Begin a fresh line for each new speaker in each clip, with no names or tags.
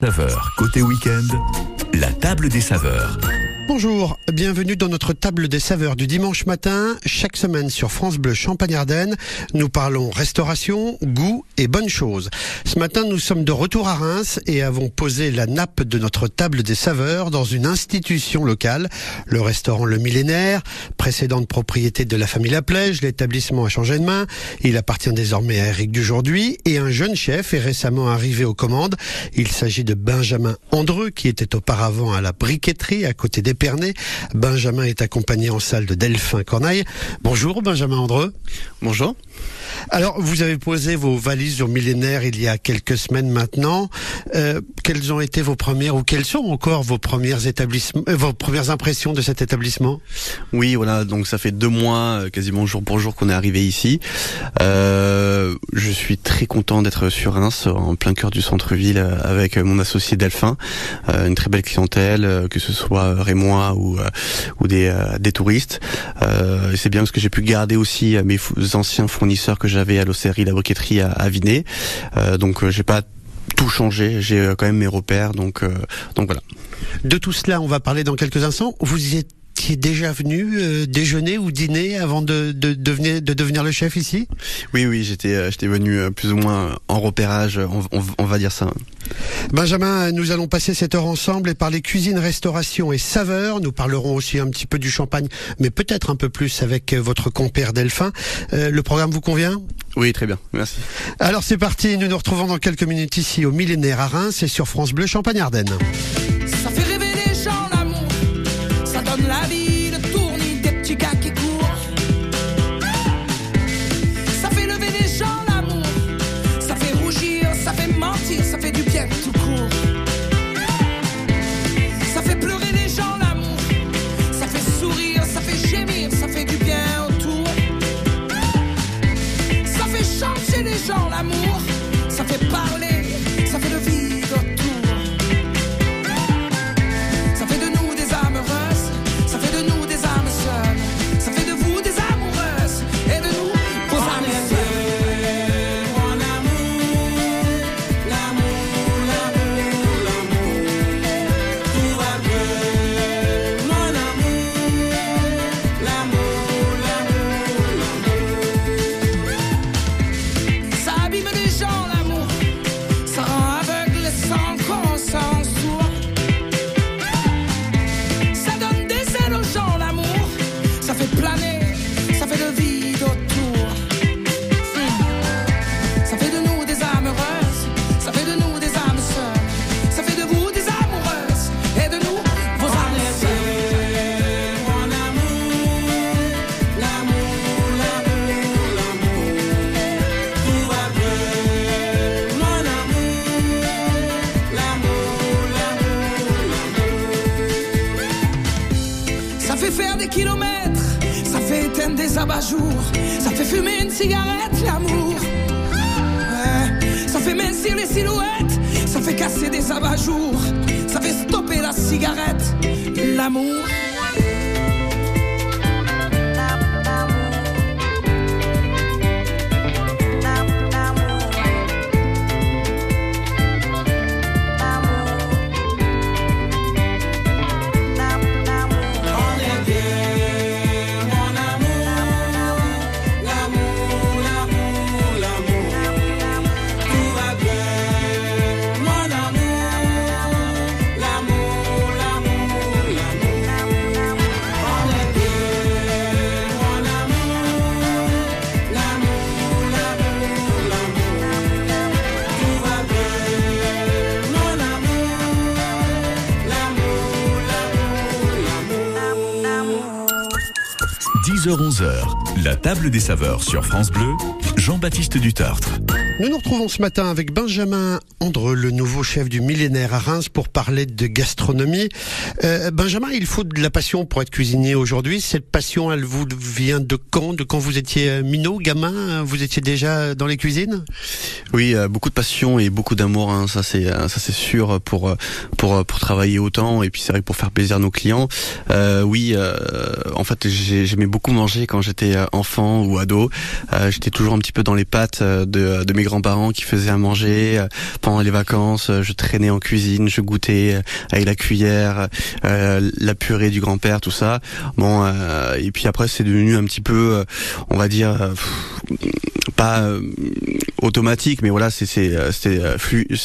9h, côté week-end, la table des saveurs.
Bonjour, bienvenue dans notre table des saveurs du dimanche matin. Chaque semaine sur France Bleu Champagne-Ardenne, nous parlons restauration, goût et bonnes choses. Ce matin, nous sommes de retour à Reims et avons posé la nappe de notre table des saveurs dans une institution locale, le restaurant Le Millénaire, précédente propriété de la famille Laplège. L'établissement a changé de main. Il appartient désormais à Eric Dujorduy et un jeune chef est récemment arrivé aux commandes. Il s'agit de Benjamin Andreux qui était auparavant à la briqueterie à côté des Benjamin est accompagné en salle de Delphin Corneille. Bonjour Benjamin Andreux.
Bonjour.
Alors, vous avez posé vos valises au millénaire il y a quelques semaines maintenant. Euh, quelles ont été vos premières ou quelles sont encore vos premières établissements, euh, vos premières impressions de cet établissement?
Oui, voilà. Donc ça fait deux mois, euh, quasiment jour pour jour, qu'on est arrivé ici. Je suis très content d'être sur Reims, en plein cœur du centre-ville, avec mon associé Delphin. une très belle clientèle, que ce soit rémois ou ou des des touristes. C'est bien parce que j'ai pu garder aussi mes anciens fournisseurs que j'avais à l'Océrie, la briqueterie à, à Vinet. Euh, donc euh, j'ai pas tout changé, j'ai euh, quand même mes repères, donc donc voilà.
De tout cela, on va parler dans quelques instants. Vous êtes qui est déjà venu euh, déjeuner ou dîner avant de, de, devenir, de devenir le chef ici?
Oui, oui, j'étais euh, j'étais venu euh, plus ou moins en repérage, on, on, va dire ça.
Benjamin, nous allons passer cette heure ensemble et parler cuisine, restauration et saveurs. Nous parlerons aussi un petit peu du champagne, mais peut-être un peu plus avec votre compère Delphin. le programme vous convient?
Oui, très bien, merci.
Alors c'est parti, nous nous retrouvons dans quelques minutes ici au Millénaire à Reims et sur France Bleu Champagne-Ardenne.
Ça fait rêver Ça fait fumer une cigarette, l'amour. Ça fait mincir les silhouettes. Ça fait casser des abat-jours. Ça fait stopper la cigarette, l'amour.
10h-11h, la table des saveurs sur France Bleu, Jean-Baptiste Dutartre.
Nous nous retrouvons ce matin avec Benjamin Andreux, le nouveau chef du millénaire à Reims, pour parler de gastronomie. Euh, Benjamin, il faut de la passion pour être cuisinier aujourd'hui. Cette passion, elle vous vient de quand? De quand vous étiez euh, minot, gamin? Vous étiez déjà dans les cuisines?
Oui, euh, beaucoup de passion et beaucoup d'amour. Hein. Ça, c'est ça, c'est sûr pour pour pour travailler autant et puis c'est vrai pour faire plaisir à nos clients. oui, en fait, j'aimais beaucoup manger quand j'étais enfant ou ado. j'étais toujours un petit peu dans les pattes de de mes grands-parents qui faisaient à manger. pendant les vacances, je traînais en cuisine, je goûtais avec la cuillère, la purée du grand-père, tout ça. Bon, et puis après, c'est devenu un petit peu, on va dire, pas automatique, mais voilà, c'était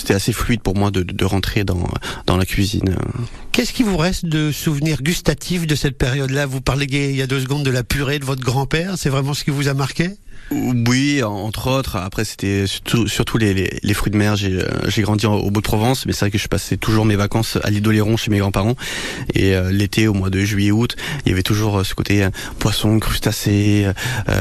assez fluide pour moi de, rentrer dans dans la cuisine.
Qu'est-ce qui vous reste de souvenirs gustatifs de cette période-là? Vous parlez il y a deux secondes de la purée de votre grand-père. C'est vraiment ce qui vous a marqué?
Oui, entre autres. Après, c'était surtout, les, fruits de mer. J'ai, euh, grandi au bout de Provence, mais c'est vrai que je passais toujours mes vacances à l'île d'Oléron chez mes grands-parents. Et euh, l'été, au mois de juillet-août, il y avait toujours euh, ce côté poisson, crustacés.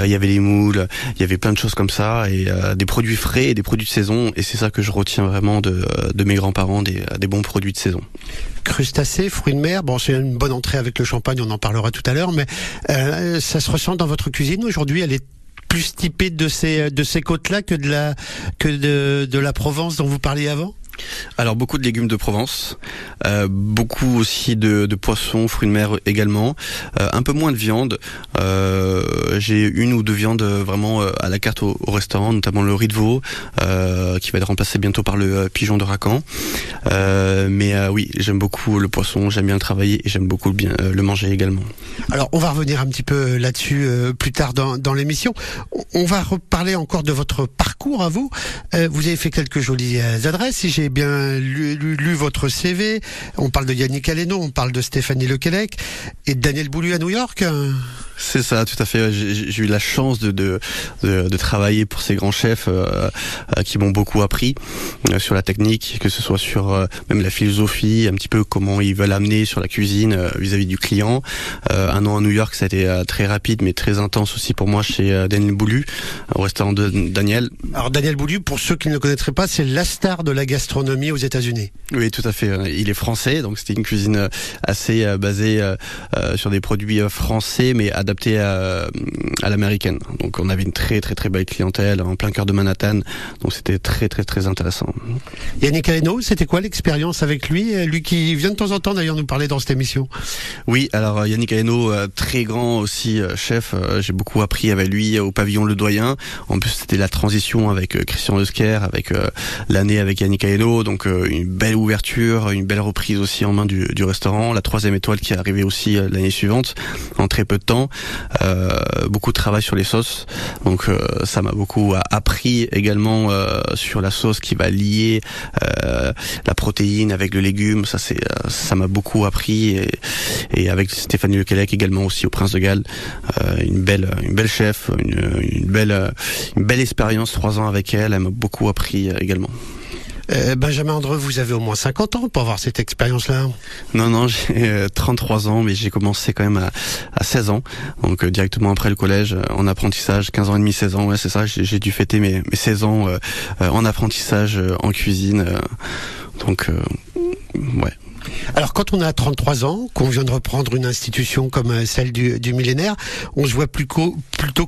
il y avait les moules, il y avait plein de choses comme ça et des produits frais et des produits de saison. Et c'est ça que je retiens vraiment de, mes grands-parents, des, bons produits de saison
crustacés, fruits de mer. Bon, c'est une bonne entrée avec le champagne, on en parlera tout à l'heure, mais ça se ressent dans votre cuisine aujourd'hui. Elle est plus typée de ces de ces côtes-là que de la que de, de la Provence dont vous parliez avant?
Alors beaucoup de légumes de Provence, euh, beaucoup aussi de, poissons, fruits de mer également, euh, un peu moins de viande. Euh, j'ai une ou deux viandes vraiment à la carte au, restaurant, notamment le riz de veau, qui va être remplacé bientôt par le pigeon de Racan. mais oui, j'aime beaucoup le poisson, j'aime bien le travailler et j'aime beaucoup le manger également.
Alors on va revenir un petit peu là-dessus plus tard dans, dans l'émission. On va reparler encore de votre parcours à vous. vous avez fait quelques jolies adresses. Si j'ai bien lu, lu, votre CV. On parle de Yannick Aleno, on parle de Stéphanie Lequelec et de Daniel Boulu à New York.
C'est ça, tout à fait. J'ai eu la chance de, de, de, travailler pour ces grands chefs euh, euh, qui m'ont beaucoup appris euh, sur la technique, que ce soit sur même la philosophie, un petit peu comment ils veulent amener sur la cuisine vis-à-vis du client. un an à New York, ça a été très rapide, mais très intense aussi pour moi chez Daniel Boulu, au restaurant de Daniel.
Alors Daniel Boulu, pour ceux qui ne le connaîtraient pas, c'est la star de la gastronomie aux États-Unis.
Oui, tout à fait. Il est français, donc c'était une cuisine assez basée sur des produits français, mais adapté à, à l'américaine. Donc on avait une très très très belle clientèle en plein cœur de Manhattan. Donc c'était très très très intéressant.
Yannick Aleno, c'était quoi l'expérience avec lui? Lui qui vient de temps en temps d'ailleurs nous parler dans cette émission.
Oui, alors Yannick Aleno, euh, très grand aussi euh, chef. Euh, j'ai beaucoup appris avec lui au pavillon Le Doyen. En plus c'était la transition avec Christian Lesker, avec l'année avec Yannick Aleno. Donc une belle ouverture, une belle reprise aussi en main du, du restaurant. La troisième étoile qui est arrivée aussi l'année suivante en très peu de temps. Euh, beaucoup de travail sur les sauces, donc euh, ça m'a beaucoup appris également euh, sur la sauce qui va lier la protéine avec le légume. Ça m'a beaucoup appris et, avec Stéphanie Lequelec également aussi au Prince de Galles, une belle chef, une belle expérience trois ans avec elle. Elle m'a beaucoup appris également.
Euh, Benjamin Andreux, vous avez au moins 50 ans pour avoir cette expérience-là.
Non, non, j'ai 33 euh, ans, mais j'ai commencé quand même à, à 16 ans, donc euh, directement après le collège, en apprentissage, 15 ans et demi, 16 ans, ouais, c'est ça, j'ai dû fêter mes 16 ans en apprentissage en cuisine, donc ouais.
Alors quand on a 33 ans, qu'on vient de reprendre une institution comme euh, celle du, millénaire, on se voit plutôt,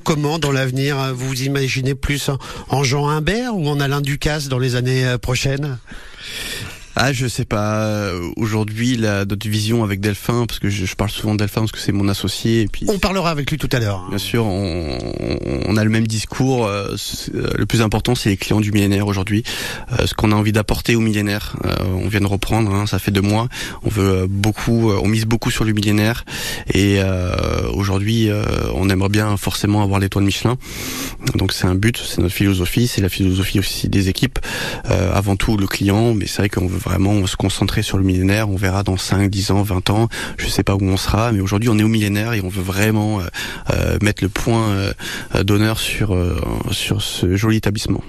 comment dans l'avenir? Vous vous imaginez plus en Jean Humbert ou en Alain Ducasse dans les années euh, prochaines?
Ah, je sais pas. Aujourd'hui, la notre vision avec Delphin, parce que je, parle souvent de Delphin parce que c'est mon associé. Et puis
on parlera avec lui tout à l'heure.
Bien sûr, on, on, a le même discours. Euh, le plus important, c'est les clients du millénaire aujourd'hui. Euh, ce qu'on a envie d'apporter au millénaire, euh, on vient de reprendre. Hein, ça fait deux mois. On veut beaucoup, on mise beaucoup sur le millénaire. Et aujourd'hui, on aimerait bien forcément avoir l'étoile Michelin. Donc c'est un but, c'est notre philosophie, c'est la philosophie aussi des équipes. avant tout le client, mais c'est vrai qu'on veut vraiment se concentrer sur le millénaire. On verra dans 5, 10 ans, 20 ans, je sais pas où on sera, mais aujourd'hui on est au millénaire et on veut vraiment euh, euh, mettre le point euh, d'honneur sur, sur ce joli établissement.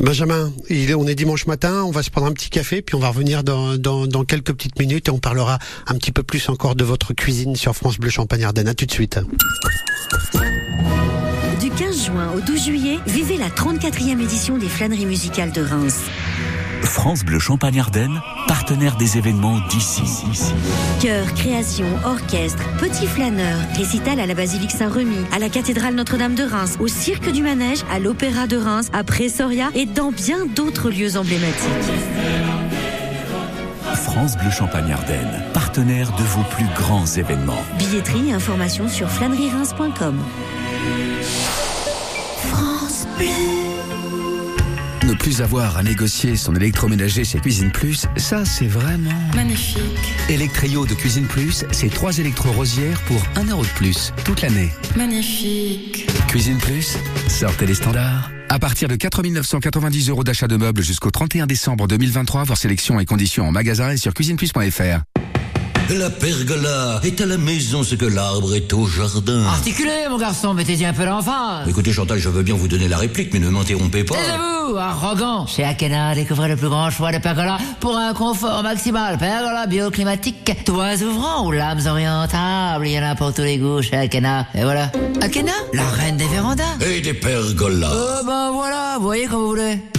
Benjamin, il est, on est dimanche matin, on va se prendre un petit café, puis on va revenir dans, dans, dans, quelques petites minutes et on parlera un petit peu plus encore de votre cuisine sur France Bleu Champagne-Ardenne. À tout de suite.
Du 15 juin au 12 juillet, vivez la 34e édition des flâneries musicales de Reims.
France Bleu Champagne-Ardenne, partenaire des événements d'ici.
Chœur, création, orchestre, petit flâneur, récital à la basilique Saint-Remy, à la cathédrale Notre-Dame de Reims, au cirque du Manège, à l'Opéra de Reims, à Pressoria et dans bien d'autres lieux emblématiques.
France Bleu Champagne-Ardenne, partenaire de vos plus grands événements.
Billetterie et informations sur flâneriereims.com. France Bleu.
Plus avoir à négocier son électroménager chez Cuisine Plus, ça c'est vraiment...
Magnifique.
Electrio de Cuisine Plus, c'est trois électro-rosières pour 1 euro de plus toute l'année.
Magnifique.
Cuisine Plus, sortez les standards. À partir de 4 990 euros d'achat de meubles jusqu'au 31 décembre 2023, voir sélection et conditions en magasin et sur cuisineplus.fr.
La pergola est à la maison ce que l'arbre est au jardin.
Articulez, mon garçon, mettez-y un peu l'enfant.
Écoutez, Chantal, je veux bien vous donner la réplique, mais ne m'interrompez pas.
Taisez-vous, arrogant. Chez Akena, découvrez le plus grand choix de pergola pour un confort maximal. Pergola bioclimatique, toits ouvrants ou lames orientables. Il y en a pour tous les goûts chez Akena. Et voilà. Akena, la reine des vérandas.
Et des pergolas.
Euh, ben voilà, vous voyez comme vous voulez.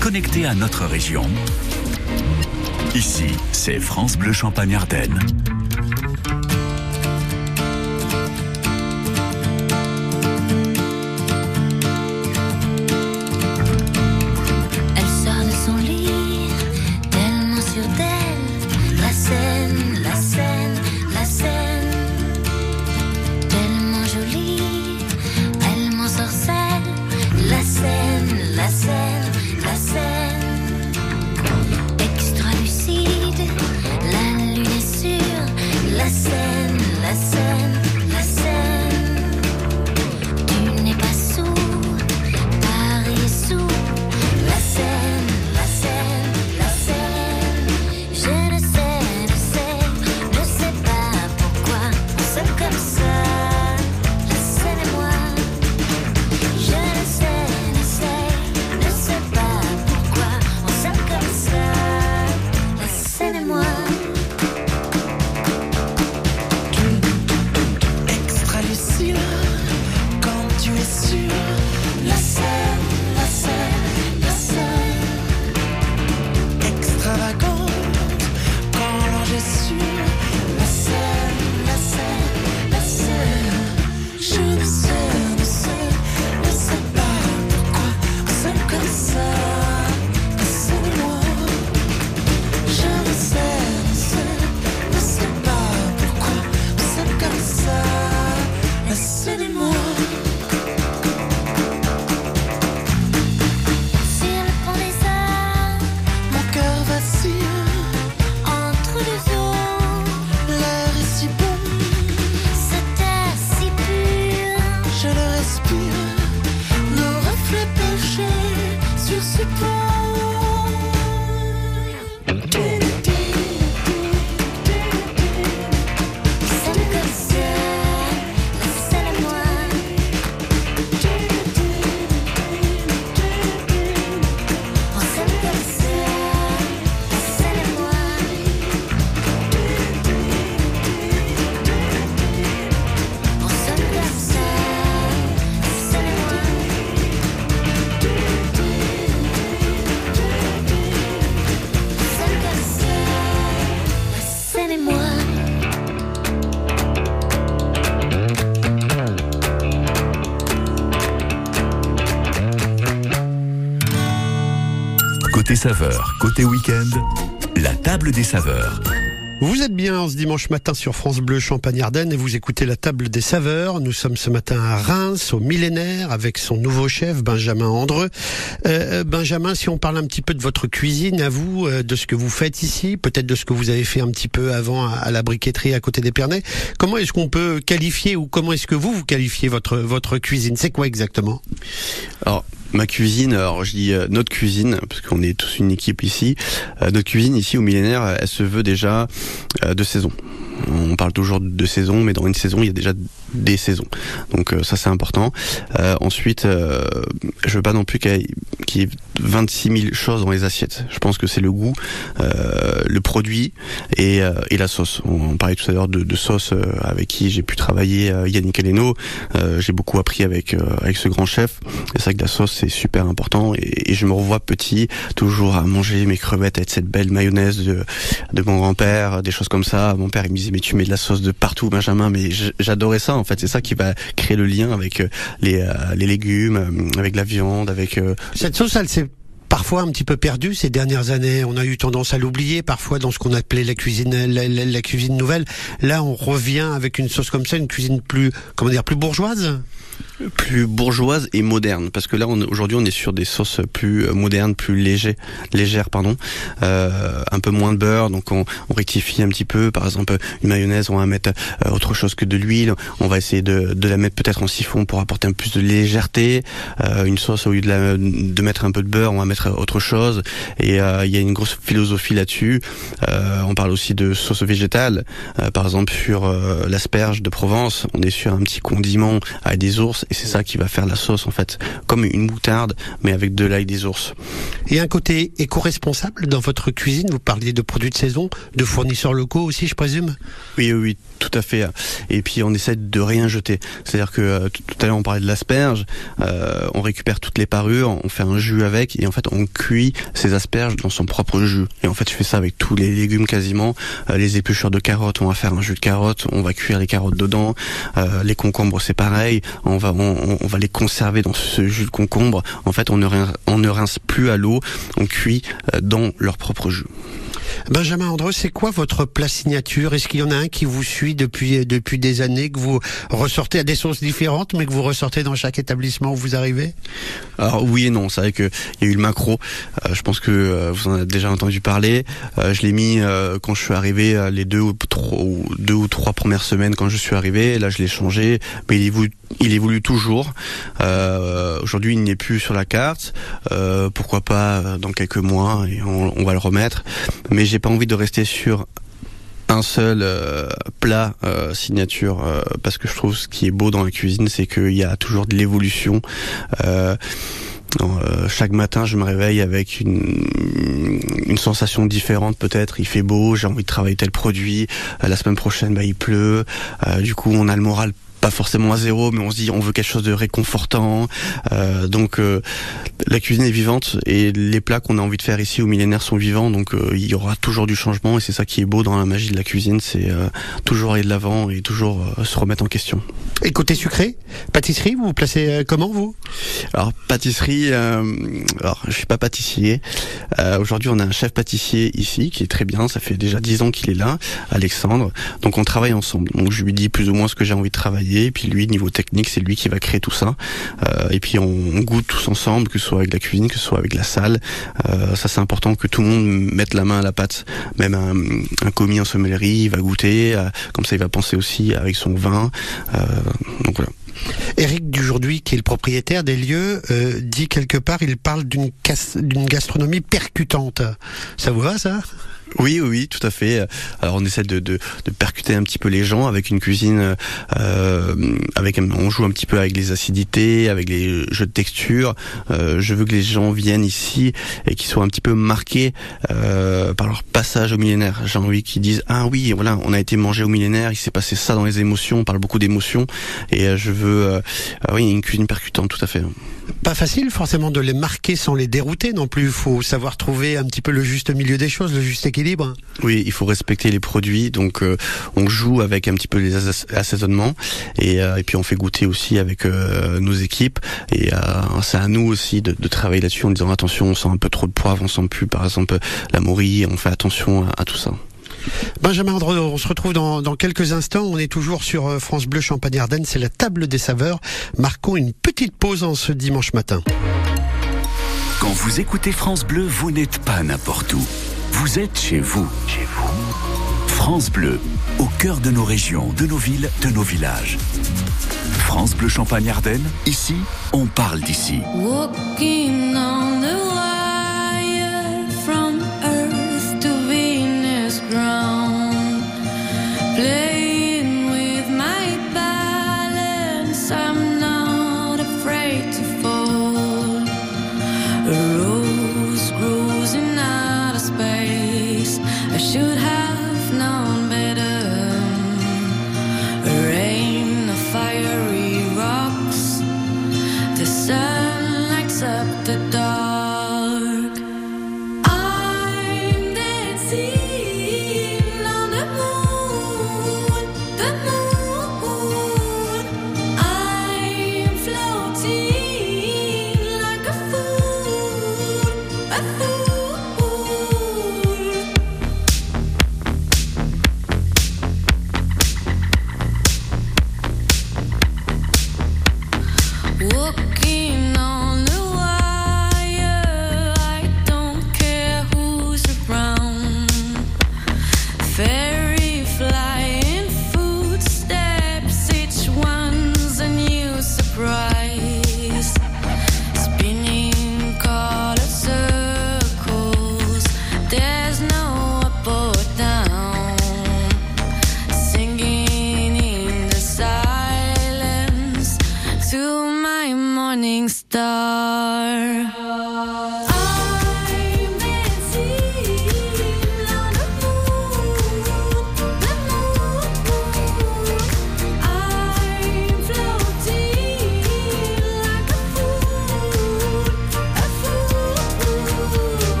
connecté à notre région. Ici, c'est France Bleu Champagne-Ardenne.
Elle
Côté saveur, côté week-end, la table des saveurs.
Vous êtes bien ce dimanche matin sur France Bleu Champagne-Ardenne et vous écoutez la table des saveurs. Nous sommes ce matin à Reims, au millénaire, avec son nouveau chef, Benjamin Andreux. Euh, Benjamin, si on parle un petit peu de votre cuisine, à vous, euh, de ce que vous faites ici, peut-être de ce que vous avez fait un petit peu avant à, la briqueterie à côté d'Épernay, comment est-ce qu'on peut qualifier ou comment est-ce que vous, vous qualifiez votre, cuisine? C'est quoi exactement?
Alors, ma cuisine, alors je dis euh, notre cuisine, parce qu'on est tous une équipe ici, notre cuisine ici au millénaire, elle se veut déjà de saison. On parle toujours de saison, mais dans une saison, il y a déjà des saisons. Donc euh, ça c'est important. Euh, ensuite, euh, je veux pas non plus qu'il y ait- qu'il y ait 26 000 choses dans les assiettes. Je pense que c'est le goût, le produit et, et la sauce. On, parlait tout à l'heure de, de sauce avec qui j'ai pu travailler, Yannick Eleno. Euh, j'ai beaucoup appris avec avec ce grand chef. C'est vrai que la sauce c'est super important et, et je me revois petit toujours à manger mes crevettes avec cette belle mayonnaise de, de mon grand-père, des choses comme ça. Mon père il me disait tu mets de la sauce de partout Benjamin, mais j'adorais ça en fait. C'est ça qui va créer le lien avec euh, les euh, les légumes, euh, avec la viande, avec
Cette sauce, elle s'est parfois un petit peu perdue ces dernières années. On a eu tendance à l'oublier parfois dans ce qu'on appelait la cuisine, la cuisine nouvelle. Là, on revient avec une sauce comme ça, une cuisine plus, comment dire, plus bourgeoise?
Plus bourgeoise et moderne. Parce que là aujourd'hui on est sur des sauces plus euh, modernes plus légers légères pardon euh, un peu moins de beurre. Donc on, on rectifie un petit peu. Par exemple une mayonnaise on va mettre euh, autre chose que de l'huile. On va essayer de, de la mettre peut-être en siphon pour apporter un peu plus de légèreté. Euh, une sauce au lieu de, la, de mettre un peu de beurre on va mettre autre chose. Et euh, il y a une grosse philosophie là-dessus. Euh, on parle aussi de sauce végétale. Par exemple sur l'asperge de Provence on est sur un petit condiment avec des ours et c'est ça qui va faire la sauce en fait. Comme une moutarde mais avec de l'ail des ours.
Et un côté éco-responsable dans votre cuisine. Vous parliez de produits de saison, de fournisseurs locaux aussi, je présume?
oui oui tout à fait. Et puis on essaie de rien jeter. C'est à dire que euh, tout tout à l'heure on parlait de l'asperge. Euh, on récupère toutes les parures on fait un jus avec et en fait on cuit ces asperges dans son propre jus. Et en fait je fais ça avec tous les légumes quasiment. Euh, les épluchures de carottes on va faire un jus de carottes on va cuire les carottes dedans. Euh, les concombres c'est pareil. On va on, va les conserver dans ce jus de concombre en fait on ne rince, on ne rince plus à l'eau on cuit euh, dans leur propre jus
Benjamin Andreux, c'est quoi votre plat signature? Est-ce qu'il y en a un qui vous suit depuis depuis des années, que vous ressortez à des sauces différentes, mais que vous ressortez dans chaque établissement où vous arrivez?
Alors oui et non, c'est vrai que il y a eu le macro. Euh, je pense que euh, vous en avez déjà entendu parler. Euh, je l'ai mis euh, quand je suis arrivé euh, les deux ou trois, deux ou trois premières semaines quand je suis arrivé. Là, je l'ai changé, mais il évolue, il évolue toujours. Euh, Aujourd'hui, il n'est plus sur la carte. Euh, pourquoi pas dans quelques mois on, va le remettre. Mais j'ai pas envie de rester sur un seul euh, plat signature parce que je trouve ce qui est beau dans la cuisine c'est qu'il y a toujours de l'évolution chaque matin, je me réveille avec une, sensation différente. Peut-être, il fait beau, j'ai envie de travailler tel produit. La semaine prochaine, bah, il pleut. Du coup, on a le moral pas forcément à zéro, mais on se dit on veut quelque chose de réconfortant. Euh, donc euh, la cuisine est vivante et les plats qu'on a envie de faire ici au millénaire sont vivants. Donc euh, il y aura toujours du changement et c'est ça qui est beau dans la magie de la cuisine, c'est euh, toujours aller de l'avant et toujours euh, se remettre en question.
Et côté sucré, pâtisserie, vous vous placez euh, comment vous?
Alors pâtisserie, euh, alors je suis pas pâtissier. Euh, Aujourd'hui, on a un chef pâtissier ici qui est très bien. Ça fait déjà dix ans qu'il est là, Alexandre. Donc on travaille ensemble. Donc je lui dis plus ou moins ce que j'ai envie de travailler. Et puis lui, niveau technique, c'est lui qui va créer tout ça. Euh, et puis on, goûte tous ensemble, que ce soit avec la cuisine, que ce soit avec la salle. Euh, ça c'est important que tout le monde mette la main à la pâte. Même un, commis en sommellerie, il va goûter. euh, comme ça, il va penser aussi avec son vin. Donc voilà.
Eric Dujorduy, qui est le propriétaire des lieux, dit quelque part, il parle d'une gastronomie percutante. Ça vous va ça?
Oui, oui, tout à fait. Alors on essaie de, de, percuter un petit peu les gens avec une cuisine, euh, avec un- on joue un petit peu avec les acidités, avec les jeux de texture. Euh, je veux que les gens viennent ici et qu'ils soient un petit peu marqués euh, par leur passage au millénaire. J'ai envie qu'ils disent ah oui, voilà, on a été mangé au millénaire, il s'est passé ça dans les émotions. On parle beaucoup d'émotions et euh, je veux, ah oui, une cuisine percutante, tout à fait.
Pas facile forcément de les marquer sans les dérouter non plus. Il faut savoir trouver un petit peu le juste milieu des choses, le juste équilibre.
Oui, il faut respecter les produits, donc euh, on joue avec un petit peu les as- assaisonnements et, euh, et puis on fait goûter aussi avec euh, nos équipes et c'est à nous aussi de, travailler là-dessus en disant attention, on sent un peu trop de poivre, on sent plus par exemple la morille, on fait attention à tout ça.
Benjamin Andreux, on se retrouve dans, dans quelques instants. On est toujours sur euh, France Bleu Champagne-Ardenne. C'est la table des saveurs. Marquons une petite pause en ce dimanche matin.
Quand vous écoutez France Bleu, vous n'êtes pas n'importe où. Vous êtes chez vous. Chez vous. France Bleu, au cœur de nos régions, de nos villes, de nos villages. France Bleu Champagne-Ardenne, ici, on parle d'ici.
Walking on the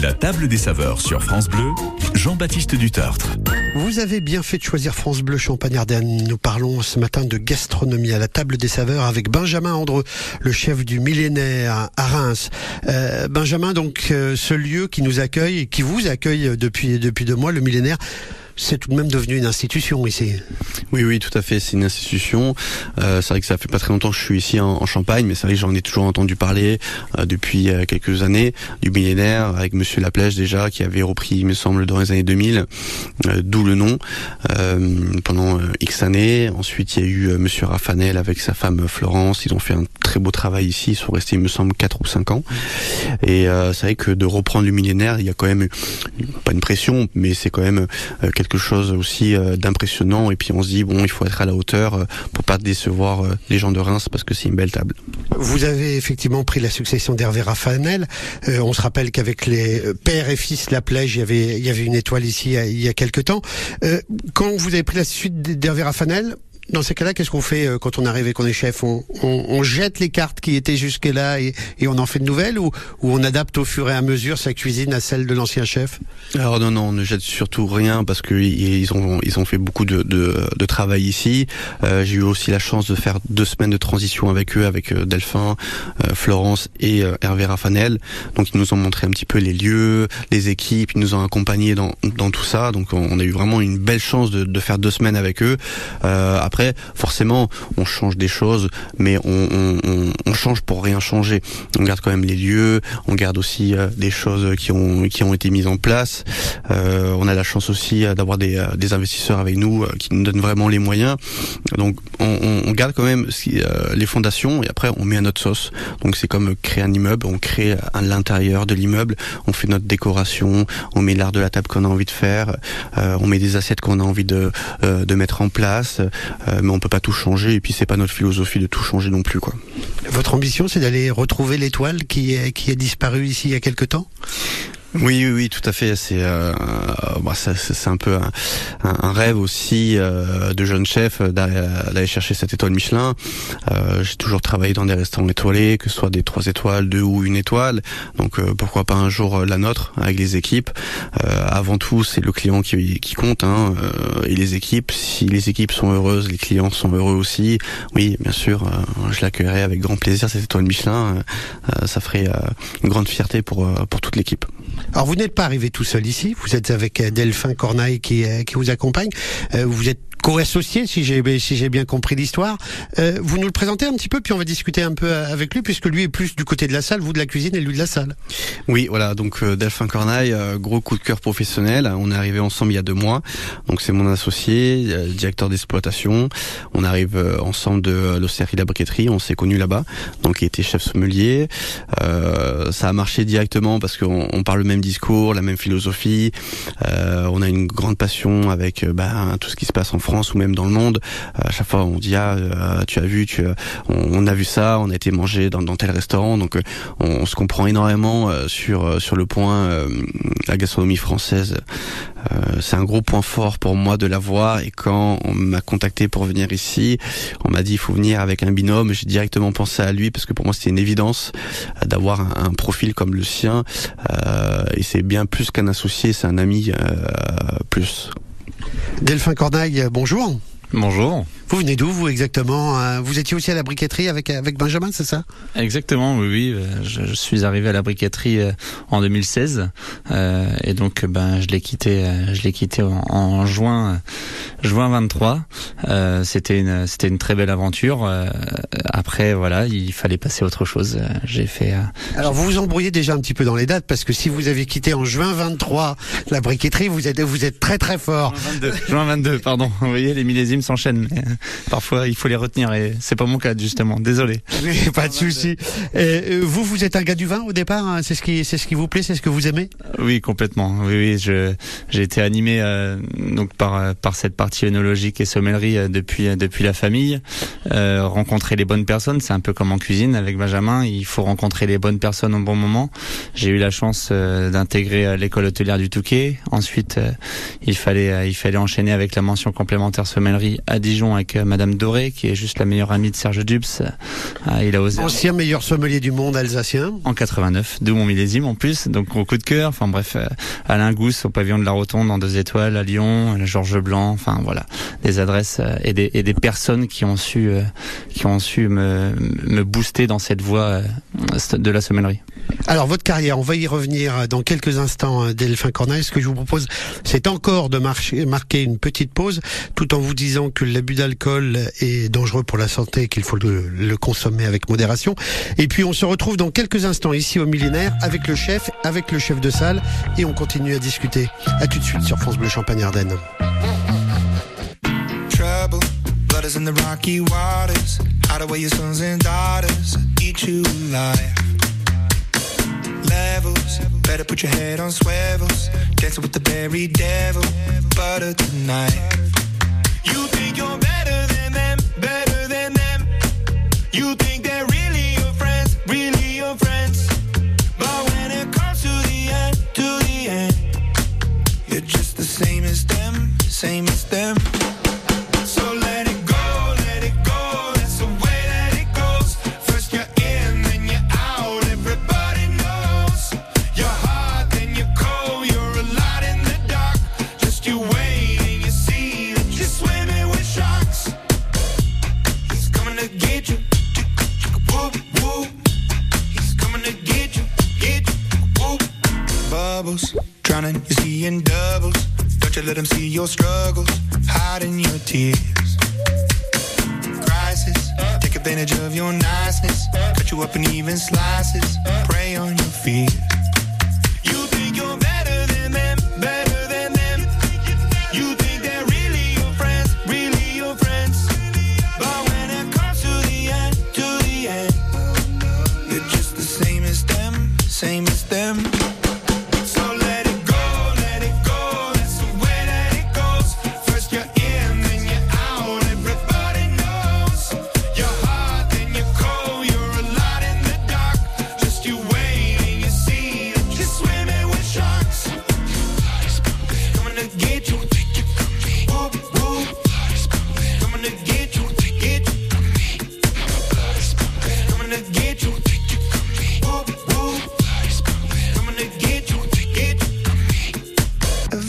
la table des saveurs sur France Bleu, Jean-Baptiste Dutartre.
Vous avez bien fait de choisir France Bleu Champagne Ardenne. Nous parlons ce matin de gastronomie à la table des saveurs avec Benjamin Andreux, le chef du millénaire à Reims. Euh, Benjamin, donc euh, ce lieu qui nous accueille et qui vous accueille depuis depuis deux mois, le millénaire. C'est tout de même devenu une institution ici.
Oui, oui, tout à fait. C'est une institution. Euh, c'est vrai que ça fait pas très longtemps que je suis ici en, Champagne, mais c'est vrai que j'en ai toujours entendu parler euh, depuis euh, quelques années du millénaire avec Monsieur Laplèche déjà, qui avait repris, il me semble, dans les années 2000, euh, d'où le nom pendant X années. Ensuite, il y a eu Monsieur Raffanel avec sa femme Florence. Ils ont fait un très beau travail ici. Ils sont restés, il me semble, 4 ou 5 ans. Et c'est vrai que de reprendre le millénaire, il y a quand même pas une pression, mais c'est quand même euh, quelque chose aussi euh, d'impressionnant. Et puis on se dit bon, il faut être à la hauteur euh, pour pas décevoir euh, les gens de Reims parce que c'est une belle table.
Vous avez effectivement pris la succession d'Hervé Raffanel. On se rappelle qu'avec les euh, père et fils y avait, il y avait une étoile ici il y a, quelques temps. Quand vous avez pris la suite d'Hervé Raffanel, dans ces cas-là, qu'est-ce qu'on fait euh, quand on arrive et qu'on est chef? On, jette les cartes qui étaient jusque-là et, on en fait de nouvelles ou, on adapte au fur et à mesure sa cuisine à celle de l'ancien chef?
Alors non, non, on ne jette surtout rien parce que ils ont ils ont fait beaucoup de, travail ici. Euh, J'ai eu aussi la chance de faire deux semaines de transition avec eux, avec euh, Delphin, Florence et Hervé Raffanel. Donc ils nous ont montré un petit peu les lieux, les équipes, ils nous ont accompagnés dans dans tout ça. Donc on, a eu vraiment une belle chance de, de faire deux semaines avec eux. Après forcément, on change des choses, mais on, change pour rien changer. On garde quand même les lieux, on garde aussi euh, des choses qui ont qui ont été mises en place. Euh, on a la chance aussi euh, d'avoir des, investisseurs avec nous qui nous donnent vraiment les moyens. Donc on, garde quand même les fondations et après on met à notre sauce. Donc c'est comme créer un immeuble, on crée à l'intérieur de l'immeuble, on fait notre décoration, on met l'art de la table qu'on a envie de faire, on met des assiettes qu'on a envie de, mettre en place, mais on peut pas tout changer et puis c'est pas notre philosophie de tout changer non plus quoi.
Votre ambition, c'est d'aller retrouver l'étoile qui qui a disparu ici il y a quelque temps?
Oui, oui, oui, tout à fait. C'est euh, bah, c'est un peu un, un- rêve aussi euh, de jeune chef euh, d'aller chercher cette étoile Michelin. Euh, J'ai toujours travaillé dans des restaurants étoilés, que ce soit des trois étoiles, deux ou une étoile. Donc euh, pourquoi pas un jour euh, la nôtre avec les équipes. Avant tout, c'est le client qui, qui compte hein, et les équipes. Si les équipes sont heureuses, les clients sont heureux aussi. Oui, bien sûr, je l'accueillerai avec grand plaisir cette étoile Michelin. Ça ferait une grande fierté pour pour toute l'équipe.
Alors vous n'êtes pas arrivé tout seul ici, vous êtes avec euh, Delphin Corneille qui, qui vous accompagne. Euh, vous êtes co-associé, si j'ai bien compris l'histoire. Euh, vous nous le présentez un petit peu, puis on va discuter un peu euh, avec lui, puisque lui est plus du côté de la salle, vous de la cuisine et lui de la salle.
Oui, voilà, donc euh, Delphin Corneille, euh, gros coup de cœur professionnel. On est arrivé ensemble il y a deux mois. Donc c'est mon associé, directeur d'exploitation. On arrive ensemble de l'Océrie La Briqueterie. On s'est connus là-bas. Donc il était chef sommelier. Euh, ça a marché directement parce qu'on on parle le même discours, la même philosophie. Euh, on a une grande passion avec bah, tout ce qui se passe en France ou même dans le monde. Euh, à chaque fois on dit ah euh, tu as vu, tu as- on, a vu ça, on a été manger dans, tel restaurant. Donc euh, on, se comprend énormément euh, sur euh, sur le point euh, la gastronomie française. Euh, c'est un gros point fort pour moi de la voir et quand on m'a contacté pour venir ici, on m'a dit il faut venir avec un binôme. J'ai directement pensé à lui parce que pour moi c'était une évidence euh, d'avoir un, profil comme le sien Euh, et c'est bien plus qu'un associé, c'est un ami euh, plus.
Delphin Corneille, euh, bonjour.
Bonjour.
Vous venez d'où vous exactement Euh, Vous étiez aussi à la briqueterie avec avec Benjamin, c'est ça?
Exactement, oui, oui. euh, Je, je suis arrivé à la briqueterie euh, en 2016 euh, et donc ben je l'ai quitté, je l'ai quitté en, en juin, juin 23. Euh, c'était une, c'était une très belle aventure. Euh, après, voilà, il fallait passer à autre chose. J'ai fait. euh,
Alors vous vous embrouillez déjà un petit peu dans les dates parce que si vous avez quitté en juin 23 la briqueterie, vous êtes vous êtes très très fort.
Juin 22, pardon. Vous voyez, les millésimes s'enchaînent. parfois, il faut les retenir et c'est pas mon cas justement. Désolé.
Pas de souci. Euh, vous vous êtes un gars du vin au départ, hein c'est ce qui c'est ce qui vous plaît, c'est ce que vous aimez?
Oui, complètement. Oui, oui, je j'ai été animé euh, donc par euh, par cette partie œnologique et sommellerie euh, depuis euh, depuis la famille. Euh, rencontrer les bonnes personnes, c'est un peu comme en cuisine avec Benjamin. Il faut rencontrer les bonnes personnes au bon moment. J'ai eu la chance euh, d'intégrer l'école hôtelière du Touquet. Ensuite, euh, il fallait il fallait enchaîner avec la mention complémentaire sommellerie à Dijon avec euh, Madame Doré, qui est juste la meilleure amie de Serge Dubs. Euh, il a osé
Ancien meilleur sommelier du monde alsacien.
en 89, d'où mon millésime en plus, donc gros coup de cœur. Enfin bref, euh, Alain Gousse au pavillon de la Rotonde en deux étoiles à Lyon, Georges Blanc, enfin voilà, des adresses et des, et des personnes qui ont su qui ont su me, me booster dans cette voie de la sommellerie.
Alors votre carrière, on va y revenir dans quelques instants, Delphin Corneille. Ce que je vous propose, c'est encore de marcher, marquer une petite pause, tout en vous disant que l'abus d'alcool est dangereux pour la santé et qu'il faut le, consommer avec modération. Et puis on se retrouve dans quelques instants ici au millénaire avec le chef, avec le chef de salle, et on continue à discuter. À tout de suite sur France Bleu Champagne Ardenne.
trouble. Blood is in the rocky waters. Your sons and daughters. Eat you alive. Levels. Better put your head on. Dancing with the berry devil. Butter tonight. You think you're better than them, better than them. You think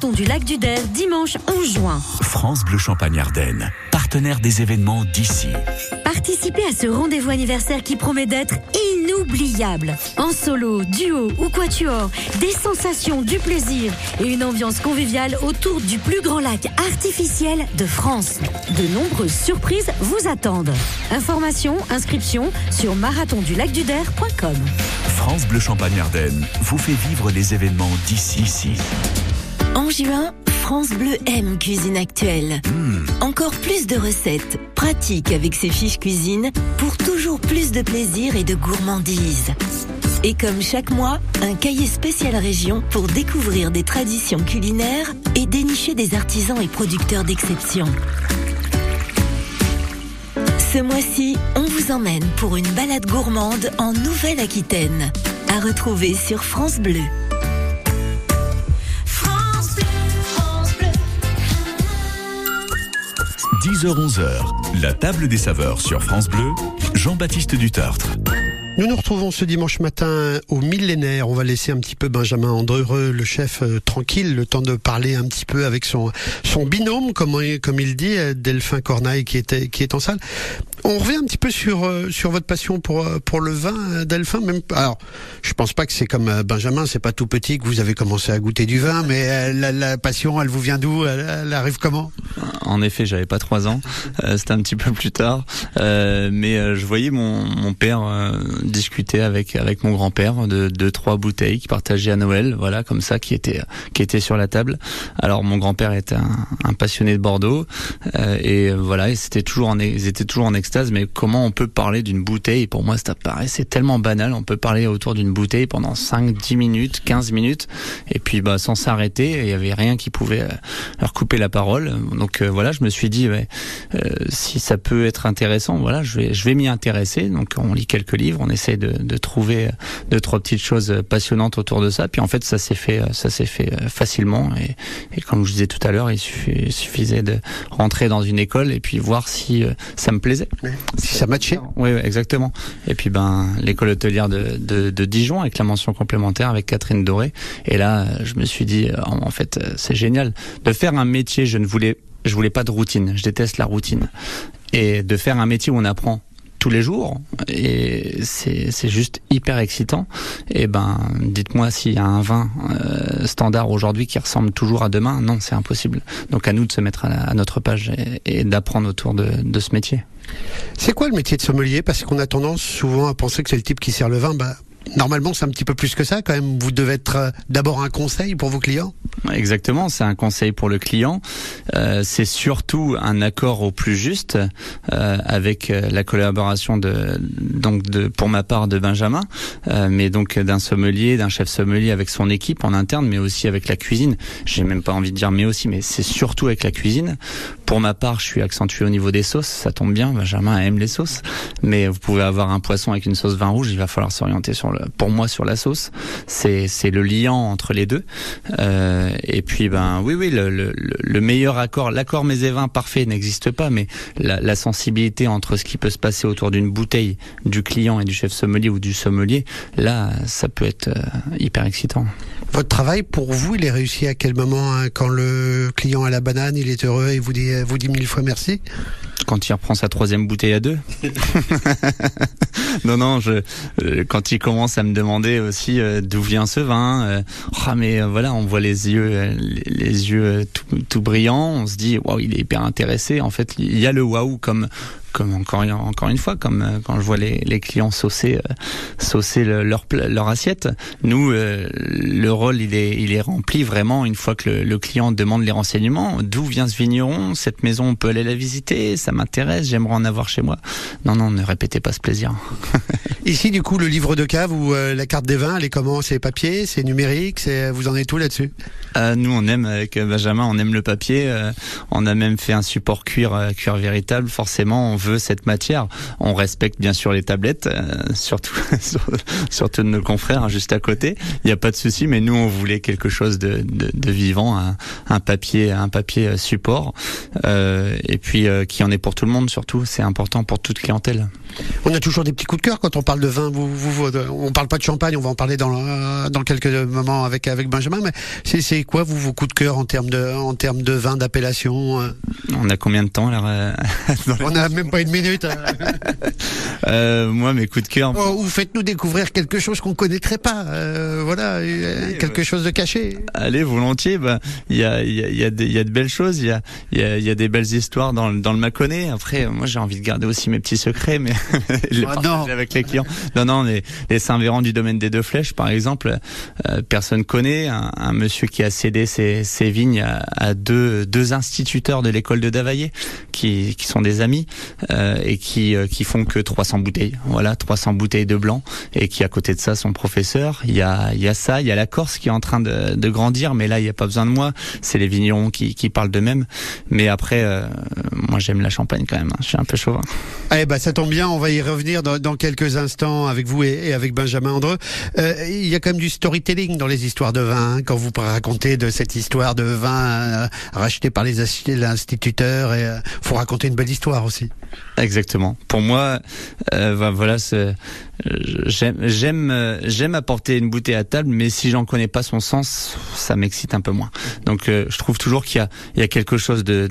Marathon du lac du Der, dimanche 11 juin.
France Bleu Champagne Ardenne, partenaire des événements d'ici.
Participez à ce rendez-vous anniversaire qui promet d'être inoubliable. En solo, duo ou quatuor, des sensations, du plaisir et une ambiance conviviale autour du plus grand lac artificiel de France. De nombreuses surprises vous attendent. Informations, inscriptions sur marathondulacduder.com.
France Bleu Champagne Ardenne vous fait vivre les événements d'ici. ici.
En juin, France Bleu aime Cuisine Actuelle. Encore plus de recettes, pratiques avec ses fiches cuisine pour toujours plus de plaisir et de gourmandise. Et comme chaque mois, un cahier spécial région pour découvrir des traditions culinaires et dénicher des artisans et producteurs d'exception. Ce mois-ci, on vous emmène pour une balade gourmande en Nouvelle-Aquitaine. À retrouver sur France Bleu.
10h-11h, la table des saveurs sur France Bleu, Jean-Baptiste Dutartre.
Nous nous retrouvons ce dimanche matin au millénaire. On va laisser un petit peu Benjamin Andreux, le chef, euh, tranquille, le temps de parler un petit peu avec son, son binôme, comme, comme il dit, euh, Delphin Cornaille qui, était, qui est en salle. On revient un petit peu sur, euh, sur votre passion pour, pour le vin, Delphin. Même, alors, je pense pas que c'est comme Benjamin, c'est pas tout petit que vous avez commencé à goûter du vin, mais la, la passion, elle vous vient d'où? Elle, elle arrive comment?
En effet, j'avais pas trois ans. C'était un petit peu plus tard, mais je voyais mon, mon père discuter avec avec mon grand-père de deux trois bouteilles qu'il partageait à Noël, voilà comme ça, qui étaient qui étaient sur la table. Alors mon grand-père était un, un passionné de Bordeaux euh, et voilà, et c'était toujours en ils étaient toujours en extase. Mais comment on peut parler d'une bouteille? Pour moi, ça paraissait tellement banal. On peut parler autour d'une bouteille pendant 5, 10 minutes, 15 minutes, et puis bah sans s'arrêter. Il y avait rien qui pouvait euh, leur couper la parole. Donc euh, voilà, je me suis dit ouais, euh, si ça peut être intéressant, voilà, je vais je vais m'y intéresser. Donc on lit quelques livres, on essaie de, de trouver deux trois petites choses passionnantes autour de ça. Puis en fait, ça s'est fait ça s'est fait euh, facilement. Et, et comme je disais tout à l'heure, il suffi- il suffisait de rentrer dans une école et puis voir si euh, ça me plaisait.
Si ça matchait.
Oui, exactement. Et puis ben l'école hôtelière de, de, de Dijon avec la mention complémentaire avec Catherine Doré. Et là, je me suis dit, euh, en fait, c'est génial de faire un métier. Je ne voulais, je voulais pas de routine. Je déteste la routine. Et de faire un métier où on apprend tous les jours et c'est juste hyper excitant. Et ben dites-moi s'il y a un vin euh, standard aujourd'hui qui ressemble toujours à demain. Non c'est impossible. Donc à nous de se mettre à notre page et, et d'apprendre autour de, de ce métier.
C'est quoi le métier de sommelier? Parce qu'on a tendance souvent à penser que c'est le type qui sert le vin. Bah, normalement, c'est un petit peu plus que ça quand même. Vous devez être euh, d'abord un conseil pour vos clients.
Exactement, c'est un conseil pour le client. Euh, c'est surtout un accord au plus juste euh, avec la collaboration de donc de pour ma part de Benjamin, mais donc d'un sommelier, d'un chef sommelier avec son équipe en interne, mais aussi avec la cuisine. J'ai même pas envie de dire mais aussi, mais c'est surtout avec la cuisine. Pour ma part, je suis accentué au niveau des sauces, ça tombe bien. Benjamin aime les sauces, mais vous pouvez avoir un poisson avec une sauce vin rouge, il va falloir s'orienter sur le, pour moi sur la sauce. C'est c'est le liant entre les deux. Euh, et puis ben oui oui le, le, le meilleur accord, l'accord vins parfait n'existe pas, mais la, la sensibilité entre ce qui peut se passer autour d'une bouteille du client et du chef sommelier ou du sommelier, là ça peut être euh, hyper excitant.
Votre travail, pour vous, il est réussi à quel moment hein Quand le client a la banane, il est heureux et vous dit, vous dit mille fois merci?
Quand il reprend sa troisième bouteille à deux Non, non, je, euh, quand il commence à me demander aussi euh, d'où vient ce vin, euh, ah mais euh, voilà, on voit les yeux, les, les yeux tout, tout brillants, on se dit waouh, il est hyper intéressé. En fait, il y a le waouh comme comme encore encore une fois comme euh, quand je vois les, les clients saucer euh, saucer le- leur leur assiette nous euh, le rôle il est il est rempli vraiment une fois que le, le client demande les renseignements. D'où vient ce vigneron? Cette maison on peut aller la visiter? Ça m'intéresse j'aimerais en avoir chez moi. Non non ne répétez pas ce plaisir.
Ici, du coup, le livre de cave ou euh, la carte des vins, elle est comment? C'est papier, c'est numérique, c'est vous en êtes tout là-dessus?
Euh, nous, on aime avec Benjamin, on aime le papier. on a même fait un support cuir, cuir véritable. Forcément, on veut cette matière. On respecte bien sûr les tablettes, euh, surtout surtout de nos confrères hein, juste à côté. Il n'y a pas de souci, mais nous, on voulait quelque chose de, de, de vivant, un, un papier, un papier euh, support, euh, et puis euh, qui en est pour tout le monde. Surtout, c'est important pour toute clientèle.
On a toujours des petits coups de cœur quand on parle de vin. Vous, vous, on parle pas de champagne, on va en parler dans, dans quelques moments avec, avec Benjamin. Mais c'est, c'est quoi vous vos coups de cœur en termes de, en termes de vin d'appellation
On a combien de temps là dans
On a même pas une minute. hein.
Euh, Moi, mes coups de cœur.
Oh, ou faites-nous découvrir quelque chose qu'on connaîtrait pas. euh, voilà, euh, quelque chose de caché.
Allez, volontiers. Bah, il y a, il y a, y a, y a de belles choses. Il y a, il y a, il y a des belles histoires dans, le- dans le Mâconnais. Après, moi, j'ai envie de garder aussi mes petits secrets, mais les
Oh, non.
avec les clients. Non, non, les, les Saint-Véran du domaine des Deux Flèches, par exemple, euh, personne connaît. Un, un monsieur qui a cédé ses, ses vignes à, à deux, deux instituteurs de l'école de Davaillé, qui, qui sont des amis et qui, euh, qui font que 300 bouteilles. Voilà, 300 bouteilles de blanc et qui à côté de ça son professeur. Il y a, il y a ça, il y a la Corse qui est en train de, de grandir, mais là il n'y a pas besoin de moi. C'est les vignerons qui, qui parlent d'eux-mêmes. Mais après, euh, moi j'aime la Champagne quand même. hein. Je suis un peu chauvin.
Eh ben, ça tombe bien, on va y revenir dans, dans quelques instants avec vous et, et avec Benjamin Andreux. Euh, il y a quand même du storytelling dans les histoires de vin. hein, quand vous racontez de cette histoire de vin euh, racheté par les et euh, faut raconter une belle histoire aussi.
Exactement. Pour moi, euh, bah, voilà, euh, j'aime apporter une bouteille à table, mais si j'en connais pas son sens, ça m'excite un peu moins. Donc, euh, je trouve toujours qu'il y a, quelque chose de,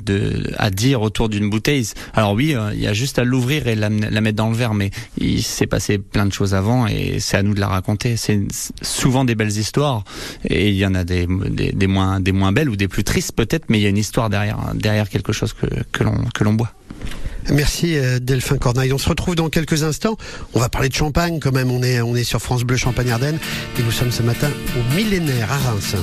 à dire autour d'une bouteille. Alors oui, il y a juste à l'ouvrir et la, la mettre dans le verre, mais il s'est passé plein de choses avant et c'est à nous de la raconter. C'est souvent des belles histoires et il y en a des, moins, belles ou des plus tristes peut-être, mais il y a une histoire derrière, quelque chose que l'on, que l'on boit.
Merci euh, Delphin Corneille. On se retrouve dans quelques instants. On va parler de champagne quand même. On est, on est sur France Bleu Champagne Ardenne et nous sommes ce matin au millénaire à Reims.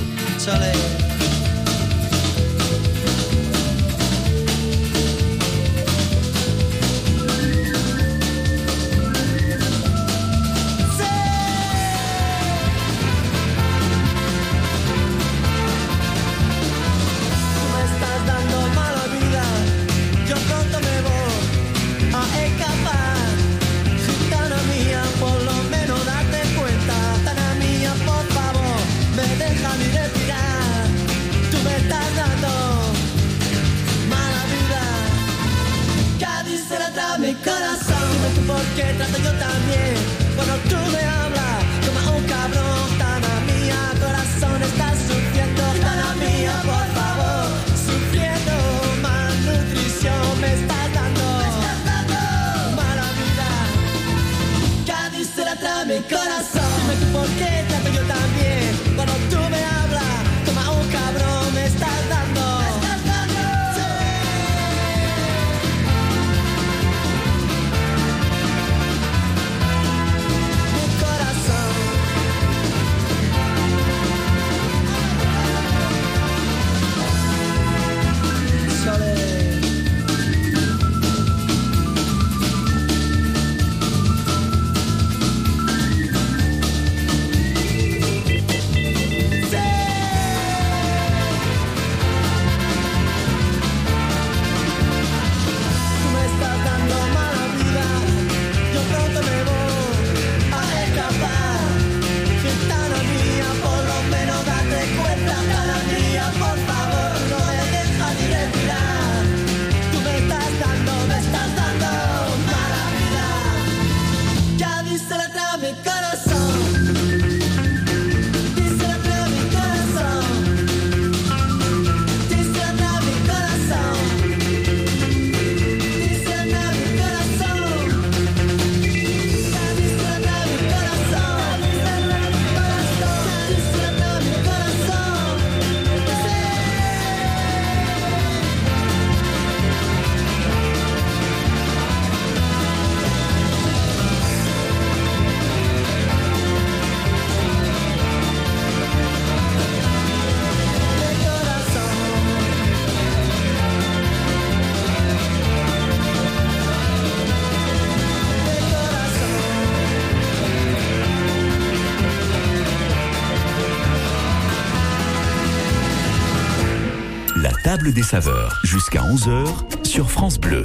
Des saveurs jusqu'à 11h sur France Bleu.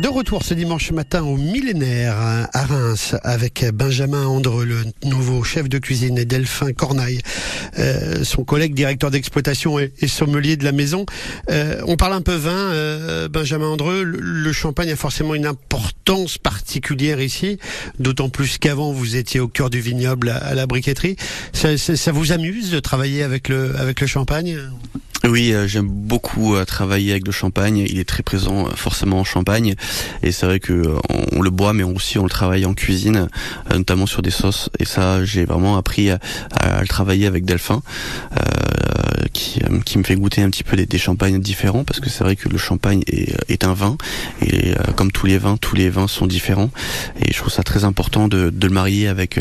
De retour ce dimanche matin au millénaire à Reims avec Benjamin Andreux, le nouveau chef de cuisine, et Delphin Cornaille, euh, son collègue directeur d'exploitation et, sommelier de la maison. Euh, on parle un peu vin, euh, Benjamin Andreux. Le, champagne a forcément une importance particulière ici, d'autant plus qu'avant vous étiez au cœur du vignoble à, la briqueterie. Ça, ça- ça vous amuse de travailler avec le avec le champagne?
Oui, euh, j'aime beaucoup euh, travailler avec le champagne. Il est très présent euh, forcément en Champagne. Et c'est vrai que euh, on, le boit, mais aussi on le travaille en cuisine, euh, notamment sur des sauces. Et ça, j'ai vraiment appris à, à le travailler avec Delphin, qui, qui me fait goûter un petit peu des, des champagnes différents, parce que c'est vrai que le champagne est, est un vin. Et comme tous les vins, tous les vins sont différents. Et je trouve ça très important de, de le marier avec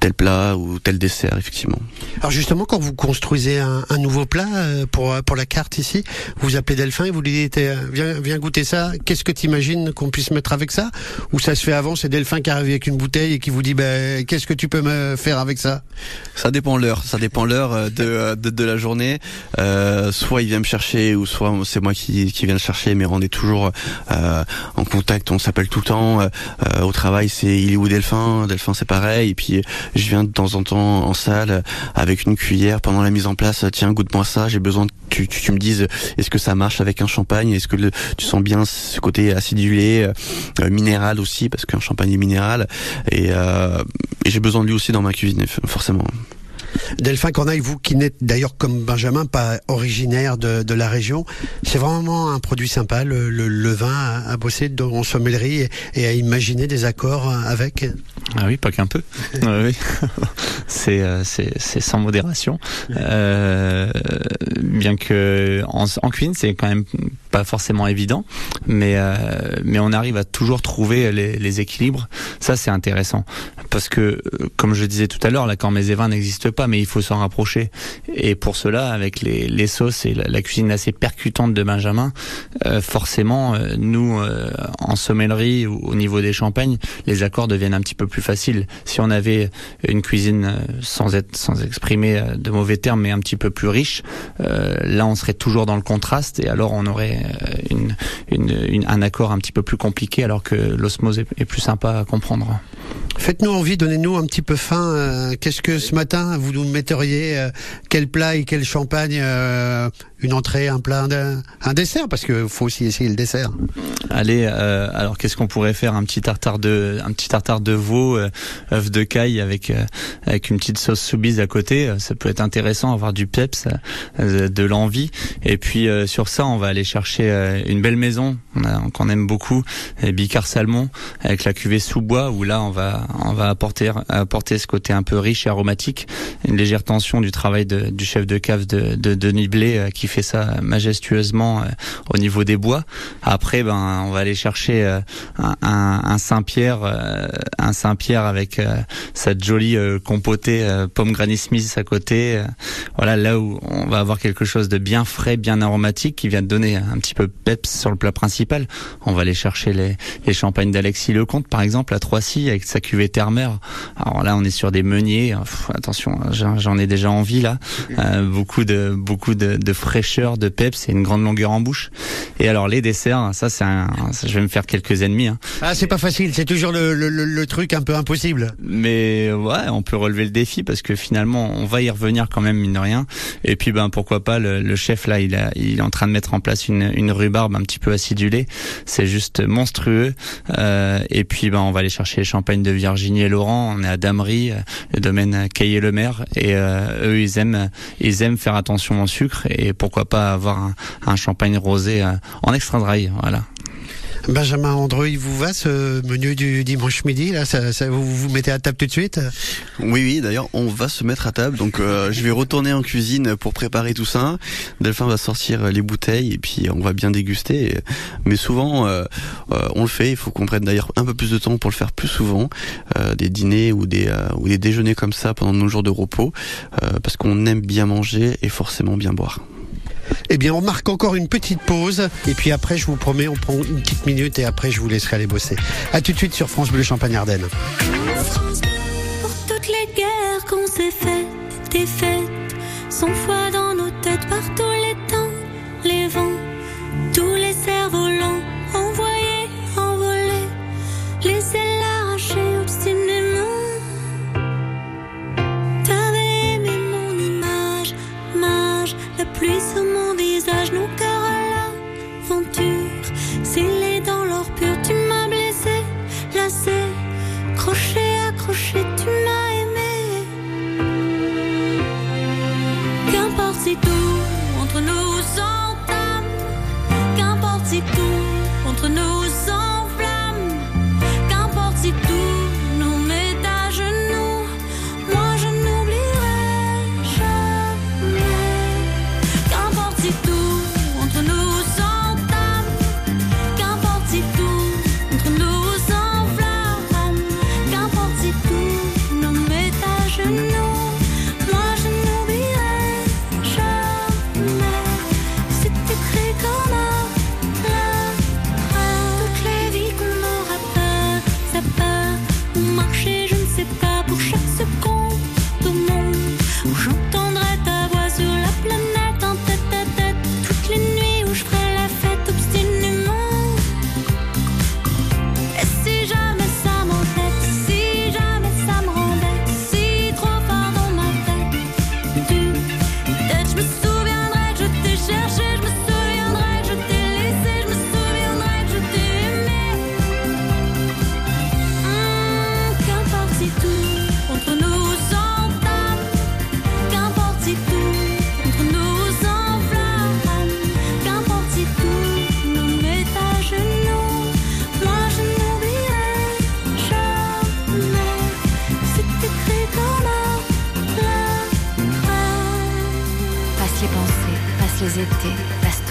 tel plat ou tel dessert, effectivement.
Alors justement, quand vous construisez un, un nouveau plat euh, pour pour la carte ici, vous appelez Delphin et vous lui dites euh, viens viens goûter ça. Qu'est-ce que tu imagines qu'on puisse mettre avec ça Ou ça se fait avant C'est Delphin qui arrive avec une bouteille et qui vous dit ben qu'est-ce que tu peux me faire avec ça
Ça dépend l'heure, ça dépend l'heure euh, de, euh, de de la journée. Euh, soit il vient me chercher, ou soit c'est moi qui qui viens le chercher. Mais on est toujours euh, en contact, on s'appelle tout le temps. Euh, euh, au travail, c'est il est où Delphin Delphin, c'est pareil. Et puis je viens de temps en temps en salle euh, avec une cuillère pendant la mise en place. Tiens, goûte-moi ça. J'ai besoin que tu, me dises est-ce que ça marche avec un champagne? Est-ce que tu sens bien ce côté acidulé, euh, minéral aussi, parce qu'un champagne est minéral. Euh, et j'ai besoin de lui aussi dans ma cuisine, forcément.
Delphin Cornaille, vous qui n'êtes d'ailleurs comme Benjamin pas originaire de, de la région, c'est vraiment un produit sympa, le, le, le vin à, à bosser en sommellerie et, et à imaginer des accords avec.
Ah oui, pas qu'un peu. C'est euh, c'est c'est sans modération. Euh, bien que en, en cuisine, c'est quand même pas forcément évident, mais euh, mais on arrive à toujours trouver les, les équilibres. Ça, c'est intéressant parce que, comme je disais tout à l'heure, l'accord mets et vin n'existe pas, mais il faut s'en rapprocher. Et pour cela, avec les, sauces et la, cuisine assez percutante de Benjamin, euh, forcément, euh, nous, euh, en sommellerie ou au niveau des champagnes, les accords deviennent un petit peu plus faciles. Si on avait une cuisine sans être, sans exprimer de mauvais termes, mais un petit peu plus riche, là, on serait toujours dans le contraste et alors on aurait un accord un petit peu plus compliqué, alors que l'osmose est plus sympa à comprendre.
Faites-nous envie, donnez-nous un petit peu faim. euh, Qu'est-ce que ce matin vous nous metteriez euh, Quel plat et quel champagne euh, Une entrée, un plat, un, dessert Parce qu'il faut aussi essayer le dessert.
Allez, alors qu'est-ce qu'on pourrait faire Un petit tartare de, un petit tartare de veau, œuf de caille avec avec une petite sauce soubise à côté. Ça peut être intéressant, avoir du peps, de l'envie. Et puis sur ça, on va aller chercher une belle maison qu'on aime beaucoup, Bicard Salmon avec la cuvée sous bois où là on va on va apporter apporter ce côté un peu riche et aromatique, une légère tension du travail de- du chef de cave de, de Denis Blé euh, qui fait ça majestueusement euh, au niveau des bois. Après, ben, on va aller chercher euh, un, Saint-Pierre, un Saint-Pierre avec cette jolie compotée pomme Granny Smith à côté. voilà, là où on va avoir quelque chose de bien frais, bien aromatique, qui vient de donner un petit peu peps sur le plat principal. On va aller chercher les, les champagnes d'Alexis Lecomte, par exemple, à Troissy, avec sa cuvée terre-mer. Alors là, on est sur des meuniers. Pff, attention, j'en j'en ai déjà envie là. Euh, beaucoup de beaucoup de, de fraîcheur, de peps et une grande longueur en bouche. Et alors les desserts, ça c'est un, ça, je vais me faire quelques ennemis. Hein.
Ah, c'est pas facile, c'est toujours le, le, le- le truc un peu impossible.
Mais ouais, on peut relever le défi parce que finalement, on va y revenir quand même mine de rien. Et puis ben pourquoi pas le, le chef là, il, a, il est en train de mettre en place une, une rhubarbe un petit peu acidulée. C'est juste monstrueux. Euh, et puis ben on va aller chercher les champagnes de Virginie et Laurent. On est à Damery, le domaine Caillé-le-Maire. Et euh, eux, ils aiment, faire attention au sucre et pourquoi pas avoir un, un champagne rosé euh, en extra dry. Voilà.
Benjamin Andreux, il vous va ce menu du dimanche midi là ça, ça- vous vous mettez à table tout de suite?
Oui, oui, d'ailleurs, on va se mettre à table. Donc, euh, je vais retourner en cuisine pour préparer tout ça. Delphin va sortir les bouteilles et puis on va bien déguster. Mais souvent, euh, euh, on le fait. Il faut qu'on prenne d'ailleurs un peu plus de temps pour le faire plus souvent. Euh, des dîners ou des, euh, ou des déjeuners comme ça pendant nos jours de repos. euh, parce qu'on aime bien manger et forcément bien boire.
Eh bien, on marque encore une petite pause et puis après, je vous promets, on prend une petite minute et après, je vous laisserai aller bosser. À tout de suite sur France Bleu Champagne Ardenne.
Pour toutes les guerres qu'on s'est faites, des fêtes, sans foi dans
pluie sur mon visage.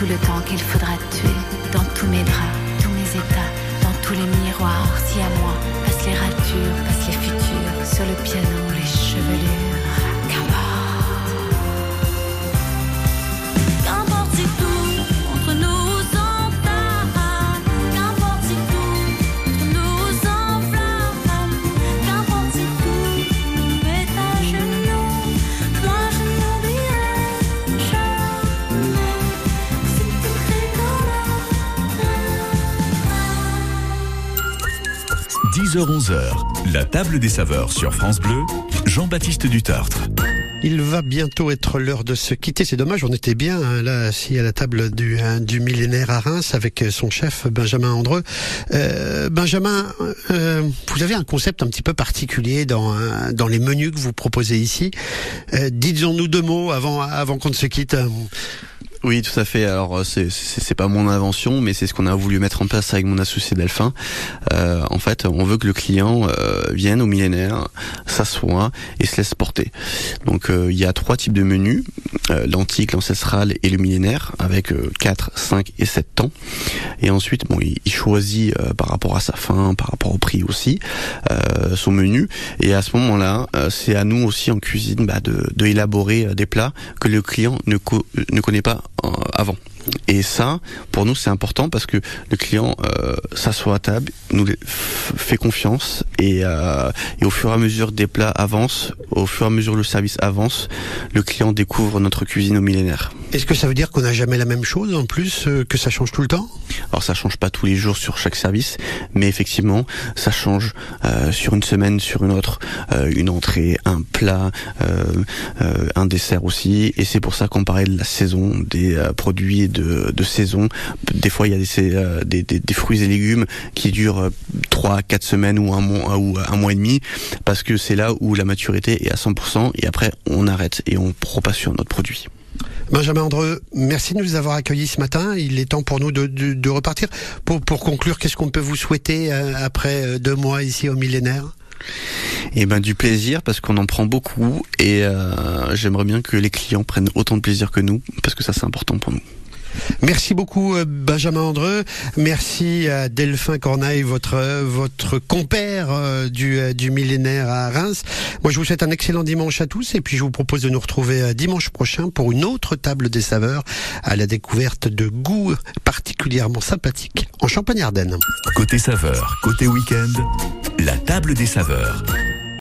Le temps qu'il faudra tuer.
10h-11h, la table des saveurs sur France Bleu, Jean-Baptiste Dutartre.
Il va bientôt être l'heure de se quitter. C'est dommage, on était bien hein, là, assis à la table du, hein, du millénaire à Reims avec euh, son chef Benjamin Andreux. Euh, Benjamin, euh, vous avez un concept un petit peu particulier dans, hein, dans les menus que vous proposez ici. Euh, Dites-en-nous deux mots avant, avant qu'on ne se quitte.
Oui, tout à fait. Alors c'est c'est c'est pas mon invention, mais c'est ce qu'on a voulu mettre en place avec mon associé Delphin. Euh, en fait, on veut que le client euh, vienne au millénaire, s'assoie et se laisse porter. Donc euh, il y a trois types de menus euh, l'antique, l'ancestral et le millénaire, avec euh, 4, 5 et 7 temps. Et ensuite, bon, il, il choisit euh, par rapport à sa faim, par rapport au prix aussi, euh, son menu. Et à ce moment-là, euh, c'est à nous aussi en cuisine bah, de, de élaborer euh, des plats que le client ne, co- euh, ne connaît pas euh, avant. Et ça, pour nous, c'est important parce que le client euh, s'assoit à table, nous fait confiance et, euh, et au fur et à mesure des plats avancent, au fur et à mesure le service avance, le client découvre notre cuisine au millénaire.
Est-ce que ça veut dire qu'on n'a jamais la même chose en plus, euh, que ça change tout le temps?
Alors ça change pas tous les jours sur chaque service, mais effectivement, ça change euh, sur une semaine, sur une autre, euh, une entrée, un plat, euh, euh, un dessert aussi. Et c'est pour ça qu'on parlait de la saison, des produits de, de saison. Des fois, il y a des, euh, des, des, des fruits et légumes qui durent euh, trois, quatre semaines ou un mois ou un mois et demi, parce que c'est là où la maturité est à 100%. Et après, on arrête et on repasse sur notre produit.
Benjamin Andreux, merci de nous avoir accueillis ce matin. Il est temps pour nous de, de, de repartir. Pour, pour conclure, qu'est-ce qu'on peut vous souhaiter euh, après euh, deux mois ici au millénaire?
Et ben du plaisir parce qu'on en prend beaucoup et euh, j'aimerais bien que les clients prennent autant de plaisir que nous parce que ça c'est important pour nous.
Merci beaucoup euh, Benjamin Andreux. Merci à Delphin Corneille, votre compère euh, du euh, du millénaire à Reims. Moi, je vous souhaite un excellent dimanche à tous et puis je vous propose de nous retrouver dimanche prochain pour une autre table des saveurs à la découverte de goûts particulièrement sympathiques en Champagne-Ardenne.
Côté saveur, côté week-end, la table des saveurs.